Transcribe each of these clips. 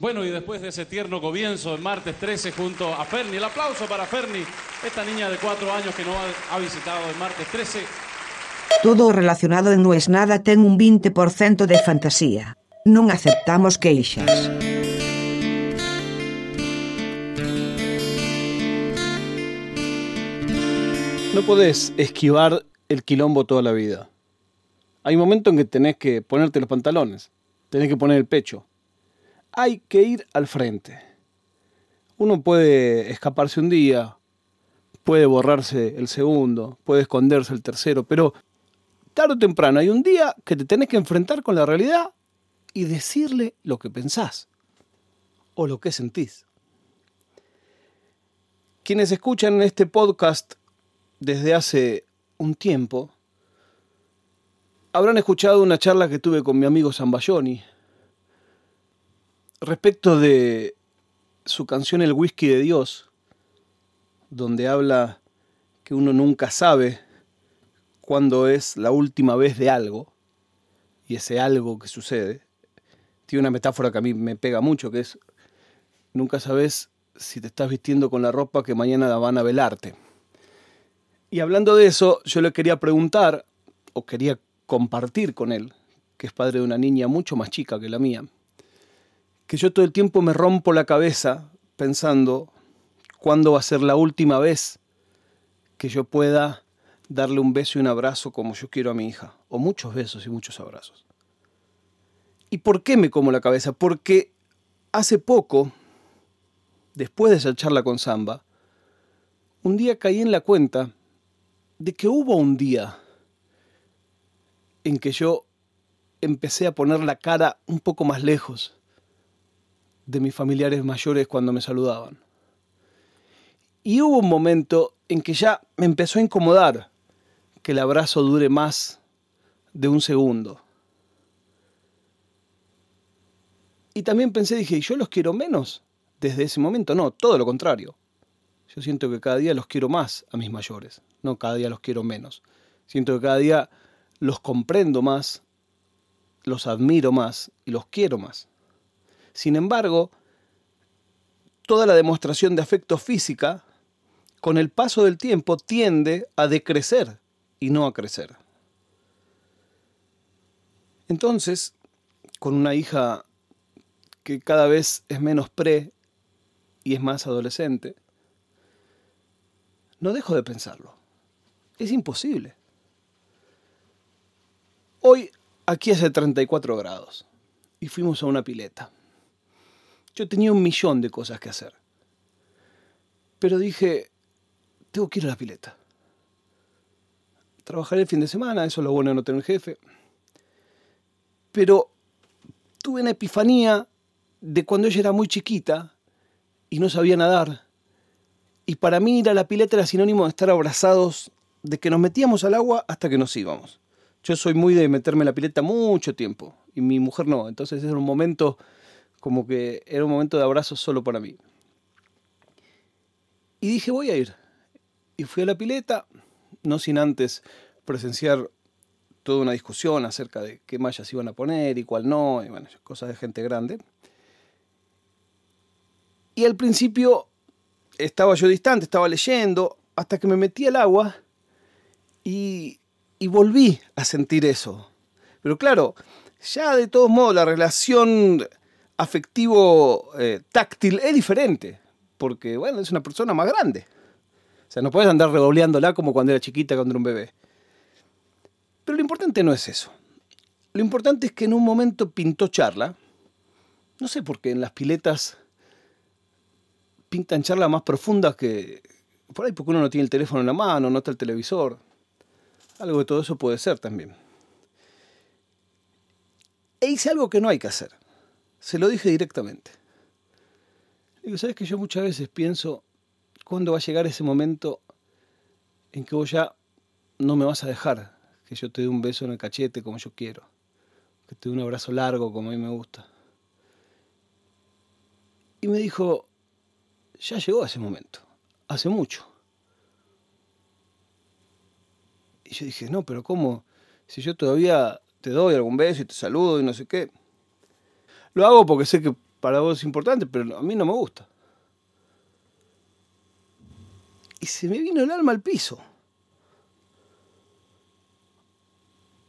Bueno, y después de ese tierno comienzo el martes 13 junto a Ferni, el aplauso para Ferni, esta niña de cuatro años que no ha, visitado el martes 13. Todo relacionado en No es Nada ten un 20% de fantasía. Non aceptamos queixas. No podés esquivar el quilombo toda la vida. Hay momentos en que tenés que ponerte los pantalones, tenés que poner el pecho, hay que ir al frente. Uno puede escaparse un día, puede borrarse el segundo, puede esconderse el tercero, pero tarde o temprano hay un día que te tenés que enfrentar con la realidad y decirle lo que pensás o lo que sentís. Quienes escuchan este podcast desde hace un tiempo habrán escuchado una charla que tuve con mi amigo Zambayoni respecto de su canción El whisky de Dios, donde habla que uno nunca sabe cuándo es la última vez de algo, y ese algo que sucede, tiene una metáfora que a mí me pega mucho, que es, nunca sabes si te estás vistiendo con la ropa que mañana van a velarte. Y hablando de eso, yo le quería preguntar, o quería compartir con él, que es padre de una niña mucho más chica que la mía, que yo todo el tiempo me rompo la cabeza pensando cuándo va a ser la última vez que yo pueda darle un beso y un abrazo como yo quiero a mi hija, o muchos besos y muchos abrazos. ¿Y por qué me como la cabeza? Porque hace poco, después de esa charla con Samba, un día caí en la cuenta de que hubo un día en que yo empecé a poner la cara un poco más lejos de mis familiares mayores cuando me saludaban. Y hubo un momento en que ya me empezó a incomodar que el abrazo dure más de un segundo. Y también pensé, dije, ¿y yo los quiero menos desde ese momento? No, todo lo contrario. Yo siento que cada día los quiero más a mis mayores, no cada día los quiero menos. Siento que cada día los comprendo más, los admiro más y los quiero más. Sin embargo, toda la demostración de afecto física, con el paso del tiempo, tiende a decrecer y no a crecer. Entonces, con una hija que cada vez es menos pre y es más adolescente, no dejo de pensarlo. Es imposible. Hoy aquí hace 34 grados y fuimos a una pileta. Yo tenía un millón de cosas que hacer. Pero dije, tengo que ir a la pileta. Trabajaré el fin de semana, eso es lo bueno de no tener jefe. Pero tuve una epifanía de cuando ella era muy chiquita y no sabía nadar. Y para mí ir a la pileta era sinónimo de estar abrazados, de que nos metíamos al agua hasta que nos íbamos. Yo soy muy de meterme en la pileta mucho tiempo y mi mujer no. Entonces era un momento como que era un momento de abrazo solo para mí. Y dije, voy a ir. Y fui a la pileta, no sin antes presenciar toda una discusión acerca de qué mallas iban a poner y cuál no, y bueno, cosas de gente grande. Y al principio estaba yo distante, estaba leyendo, hasta que me metí al agua y, y volví a sentir eso. Pero claro, ya de todos modos la relación afectivo eh, táctil es diferente, porque bueno, es una persona más grande. O sea, no puedes andar redobleándola como cuando era chiquita, cuando era un bebé. Pero lo importante no es eso. Lo importante es que en un momento pintó charla. No sé por qué en las piletas pintan charlas más profundas que... Por ahí porque uno no tiene el teléfono en la mano, no está el televisor. Algo de todo eso puede ser también. E hice algo que no hay que hacer. Se lo dije directamente. Digo, ¿sabes que yo muchas veces pienso cuándo va a llegar ese momento en que vos ya no me vas a dejar que yo te dé un beso en el cachete como yo quiero, que te dé un abrazo largo como a mí me gusta? Y me dijo, ya llegó ese momento, hace mucho. Y yo dije, no, pero ¿cómo? Si yo todavía te doy algún beso y te saludo y no sé qué. Lo hago porque sé que para vos es importante, pero a mí no me gusta. Y se me vino el alma al piso.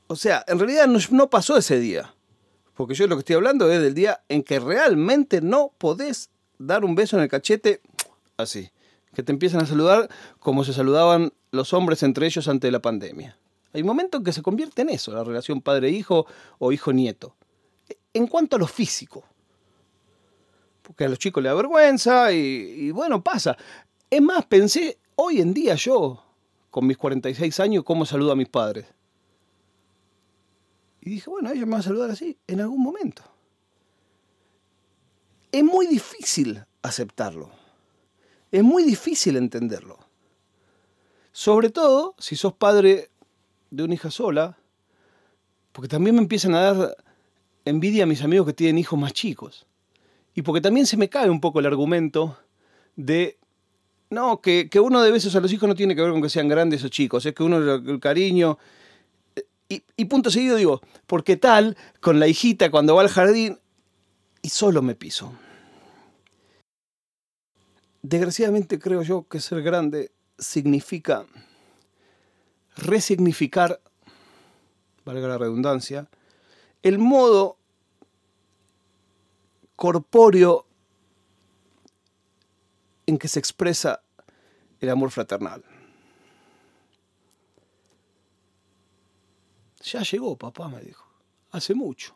O sea, en realidad no, pasó ese día. Porque yo lo que estoy hablando es del día en que realmente no podés dar un beso en el cachete así. Que te empiezan a saludar como se saludaban los hombres entre ellos ante la pandemia. Hay momentos en que se convierte en eso, la relación padre-hijo o hijo-nieto. En cuanto a lo físico. Porque a los chicos les da vergüenza y, y bueno, pasa. Es más, pensé hoy en día yo, con mis 46 años, cómo saludo a mis padres. Y dije, bueno, ellos me van a saludar así en algún momento. Es muy difícil aceptarlo. Es muy difícil entenderlo. Sobre todo si sos padre de una hija sola, porque también me empiezan a dar envidia a mis amigos que tienen hijos más chicos. Y porque también se me cae un poco el argumento de, no, que, uno de besos a los hijos no tiene que ver con que sean grandes o chicos, es que uno el cariño... Y, y punto seguido digo, porque tal, con la hijita cuando va al jardín, y solo me piso. Desgraciadamente creo yo que ser grande significa resignificar, valga la redundancia, el modo corpóreo en que se expresa el amor fraternal. Ya llegó, papá, me dijo. Hace mucho.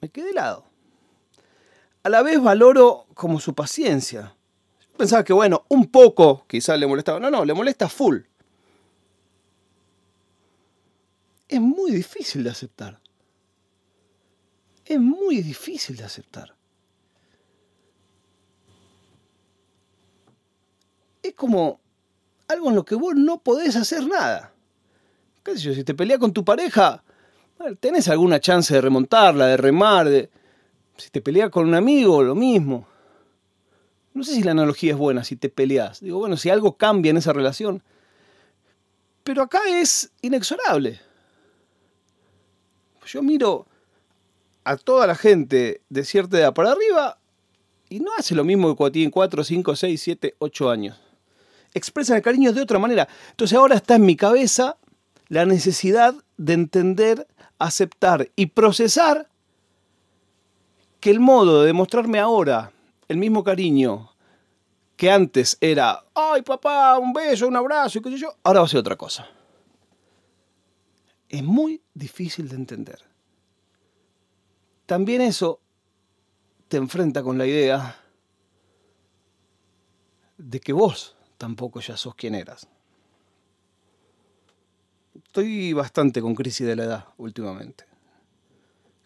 Me quedé helado. A la vez valoro como su paciencia, pensaba que, bueno, un poco quizás le molestaba. No, no, le molesta full. Es muy difícil de aceptar. Es muy difícil de aceptar. Es como algo en lo que vos no podés hacer nada. ¿Qué? Si te peleas con tu pareja, tenés alguna chance de remontarla, de remar, de... Si te peleas con un amigo, lo mismo no sé si la analogía es buena, si te peleas. Digo, bueno, si algo cambia en esa relación. Pero acá es inexorable. Yo miro a toda la gente de cierta edad para arriba y no hace lo mismo que cuando tienen 4, 5, 6, 7, 8 años. Expresan el cariño de otra manera. Entonces ahora está en mi cabeza la necesidad de entender, aceptar y procesar que el modo de demostrarme ahora el mismo cariño que antes era, ay papá, un beso, un abrazo y qué sé yo, ahora va a ser otra cosa. Es muy difícil de entender. También eso te enfrenta con la idea de que vos tampoco ya sos quien eras. Estoy bastante con crisis de la edad últimamente.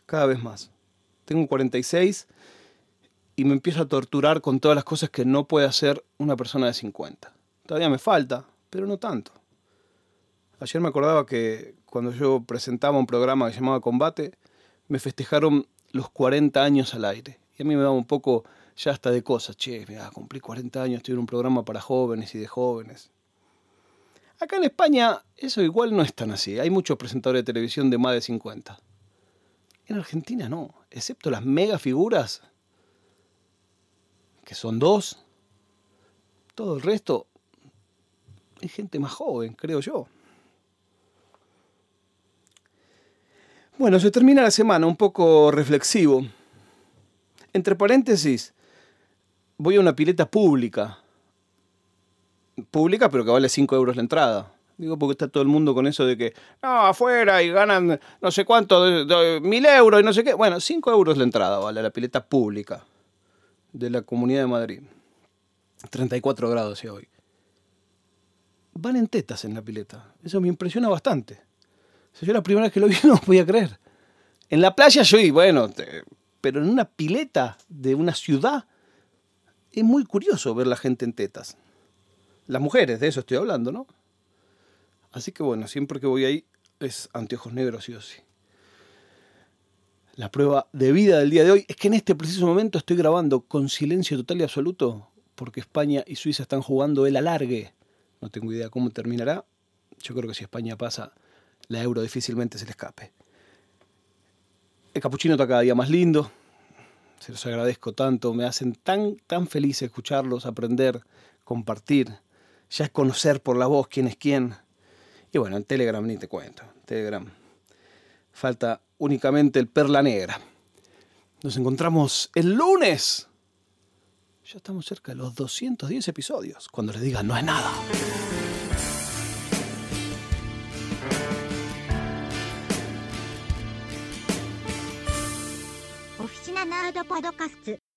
Cada vez más. Tengo 46 y me empiezo a torturar con todas las cosas que no puede hacer una persona de 50. Todavía me falta, pero no tanto. Ayer me acordaba que cuando yo presentaba un programa que se llamaba Combate, me festejaron los 40 años al aire. Y a mí me daba un poco ya hasta de cosas. Che, mira, cumplí 40 años, estoy en un programa para jóvenes y de jóvenes. Acá en España eso igual no es tan así. Hay muchos presentadores de televisión de más de 50. En Argentina no, excepto las mega figuras que son dos. Todo el resto es gente más joven, creo yo. Bueno, se termina la semana un poco reflexivo. Entre paréntesis, voy a una pileta pública. Pública, pero que vale 5 euros la entrada. Digo, porque está todo el mundo con eso de que, no, afuera y ganan no sé cuánto, mil euros y no sé qué. Bueno, 5 euros la entrada vale la pileta pública de la Comunidad de Madrid. 34 grados hoy. Van en tetas en la pileta. Eso me impresiona bastante. Yo la primera vez que lo vi no podía creer. En la playa yo y bueno, pero en una pileta de una ciudad es muy curioso ver la gente en tetas. Las mujeres, de eso estoy hablando, ¿no? Así que bueno, siempre que voy ahí es anteojos negros, sí o sí. La prueba de vida del día de hoy es que en este preciso momento estoy grabando con silencio total y absoluto porque España y Suiza están jugando el alargue. No tengo idea cómo terminará. Yo creo que si España pasa, la euro difícilmente se le escape. El capuchino está cada día más lindo. Se los agradezco tanto. Me hacen tan, tan feliz escucharlos, aprender, compartir. Ya es conocer por la voz quién es quién. Y bueno, en Telegram ni te cuento. Telegram. Falta únicamente el Perla Negra. Nos encontramos el lunes. Ya estamos cerca de los 210 episodios. Cuando les diga no es nada. ードパドカスツ。